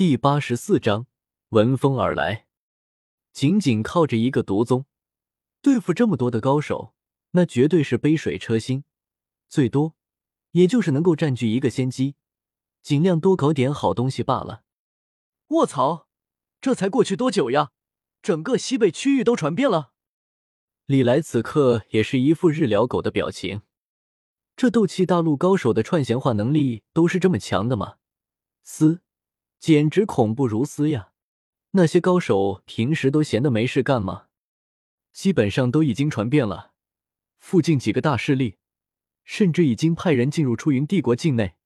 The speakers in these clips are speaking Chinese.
第八十四章闻风而来。仅仅靠着一个毒宗，对付这么多的高手，那绝对是杯水车薪。最多也就是能够占据一个先机，尽量多搞点好东西罢了。卧槽，这才过去多久呀？整个西北区域都传遍了。李来此刻也是一副日了狗的表情。这斗气大陆高手的串闲话能力都是这么强的吗？嘶！简直恐怖如斯呀！那些高手平时都闲的没事干吗？基本上都已经传遍了，附近几个大势力，甚至已经派人进入出云帝国境内，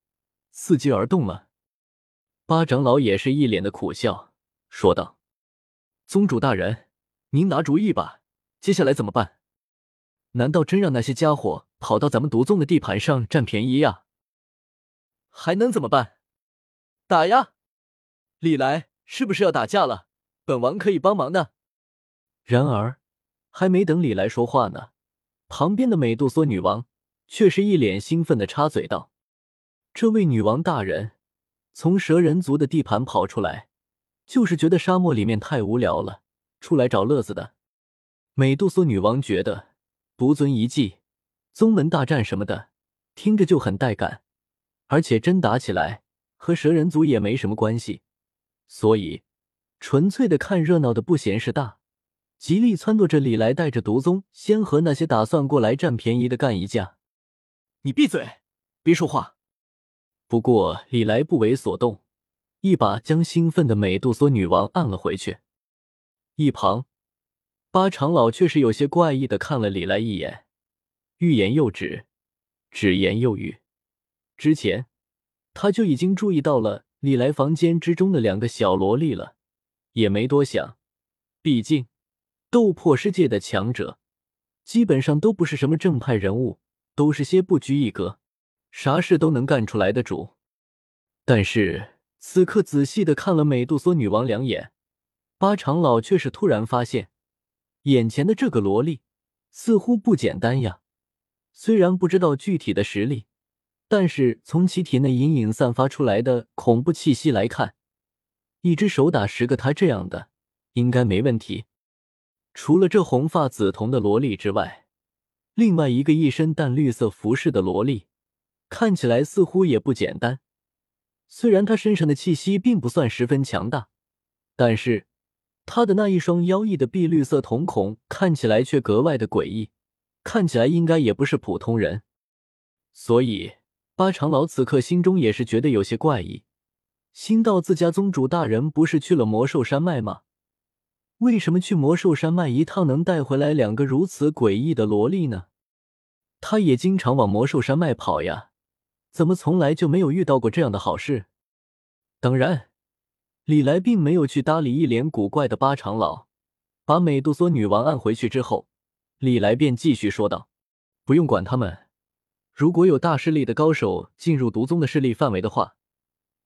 伺机而动了。八长老也是一脸的苦笑，说道：“宗主大人，您拿主意吧，接下来怎么办？难道真让那些家伙跑到咱们独宗的地盘上占便宜呀？还能怎么办？打呀！”李来是不是要打架了？本王可以帮忙的。然而，还没等李来说话呢，旁边的美杜莎女王却是一脸兴奋的插嘴道：“这位女王大人，从蛇人族的地盘跑出来，就是觉得沙漠里面太无聊了，出来找乐子的。”美杜莎女王觉得独尊遗迹、宗门大战什么的，听着就很带感，而且真打起来和蛇人族也没什么关系。所以，纯粹的看热闹的不嫌事大，极力撺掇着李来带着毒宗先和那些打算过来占便宜的干一架。你闭嘴，别说话。不过李来不为所动，一把将兴奋的美杜莎女王按了回去。一旁，八长老却是有些怪异的看了李来一眼，欲言又止，止言又语。之前他就已经注意到了。你来房间之中的两个小萝莉了，也没多想，毕竟斗破世界的强者基本上都不是什么正派人物，都是些不拘一格、啥事都能干出来的主。但是此刻仔细的看了美杜莎女王两眼，八长老却是突然发现，眼前的这个萝莉似乎不简单呀。虽然不知道具体的实力。但是从其体内隐隐散发出来的恐怖气息来看，一只手打十个他这样的应该没问题。除了这红发紫瞳的萝莉之外，另外一个一身淡绿色服饰的萝莉，看起来似乎也不简单。虽然她身上的气息并不算十分强大，但是她的那一双妖异的碧绿色瞳孔看起来却格外的诡异，看起来应该也不是普通人，所以。八长老此刻心中也是觉得有些怪异，心道自家宗主大人不是去了魔兽山脉吗？为什么去魔兽山脉一趟能带回来两个如此诡异的萝莉呢？他也经常往魔兽山脉跑呀，怎么从来就没有遇到过这样的好事？当然，李来并没有去搭理一脸古怪的八长老，把美杜莎女王按回去之后，李来便继续说道：“不用管他们。”如果有大势力的高手进入毒宗的势力范围的话，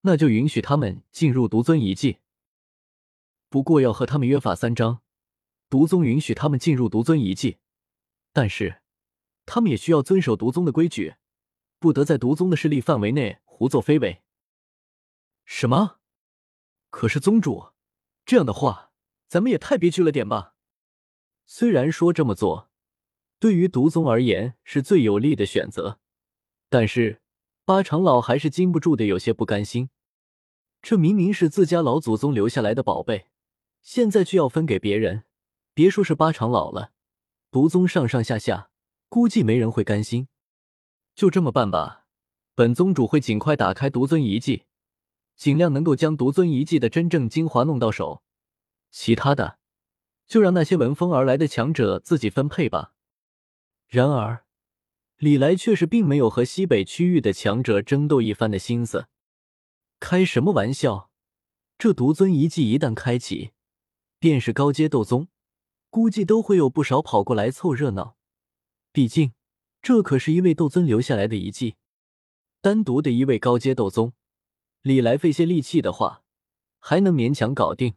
那就允许他们进入独尊遗迹。不过要和他们约法三章，毒宗允许他们进入独尊遗迹，但是他们也需要遵守毒宗的规矩，不得在毒宗的势力范围内胡作非为。什么？可是宗主，这样的话，咱们也太憋屈了点吧？虽然说这么做。对于毒宗而言是最有利的选择，但是八长老还是禁不住的有些不甘心。这明明是自家老祖宗留下来的宝贝，现在却要分给别人，别说是八长老了，毒宗上上下下估计没人会甘心。就这么办吧，本宗主会尽快打开独尊遗迹，尽量能够将独尊遗迹的真正精华弄到手，其他的就让那些闻风而来的强者自己分配吧。然而，李来却是并没有和西北区域的强者争斗一番的心思。开什么玩笑！这独尊遗迹一旦开启，便是高阶斗宗，估计都会有不少跑过来凑热闹。毕竟，这可是一位斗尊留下来的遗迹，单独的一位高阶斗宗，李来费些力气的话，还能勉强搞定。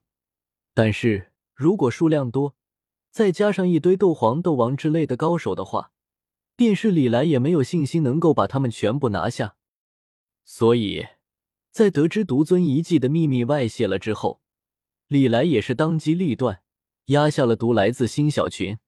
但是如果数量多，再加上一堆斗皇、斗王之类的高手的话，便是李来也没有信心能够把他们全部拿下。所以，在得知独尊遗迹的秘密外泄了之后，李来也是当机立断，压下了毒来自新小群。